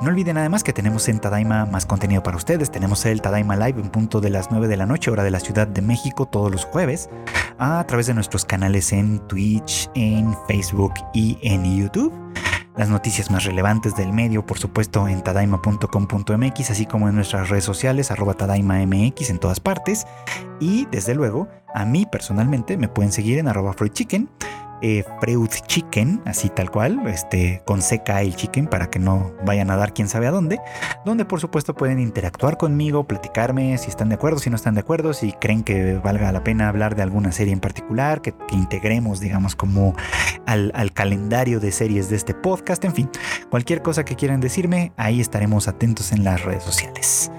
No olviden además que tenemos en Tadaima más contenido para ustedes. Tenemos el Tadaima Live en punto de las 9 de la noche, hora de la Ciudad de México, todos los jueves, a través de nuestros canales en Twitch, en Facebook y en YouTube las noticias más relevantes del medio, por supuesto, en tadaima.com.mx, así como en nuestras redes sociales, arroba tadaimamx en todas partes. Y desde luego, a mí personalmente me pueden seguir en arroba eh, Freud Chicken, así tal cual, este, con seca el chicken para que no vayan a dar quién sabe a dónde, donde por supuesto pueden interactuar conmigo, platicarme si están de acuerdo, si no están de acuerdo, si creen que valga la pena hablar de alguna serie en particular, que, integremos, digamos, como al, al calendario de series de este podcast, en fin, cualquier cosa que quieran decirme, ahí estaremos atentos en las redes sociales.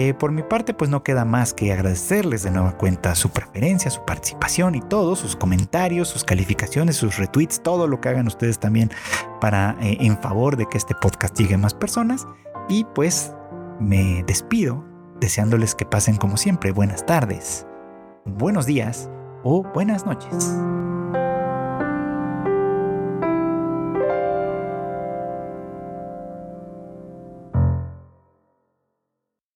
Eh, por mi parte, pues no queda más que agradecerles de nueva cuenta su preferencia, su participación y todo, sus comentarios, sus calificaciones, sus retweets, todo lo que hagan ustedes también para eh, en favor de que este podcast llegue a más personas. Y pues me despido deseándoles que pasen como siempre buenas tardes, buenos días o buenas noches.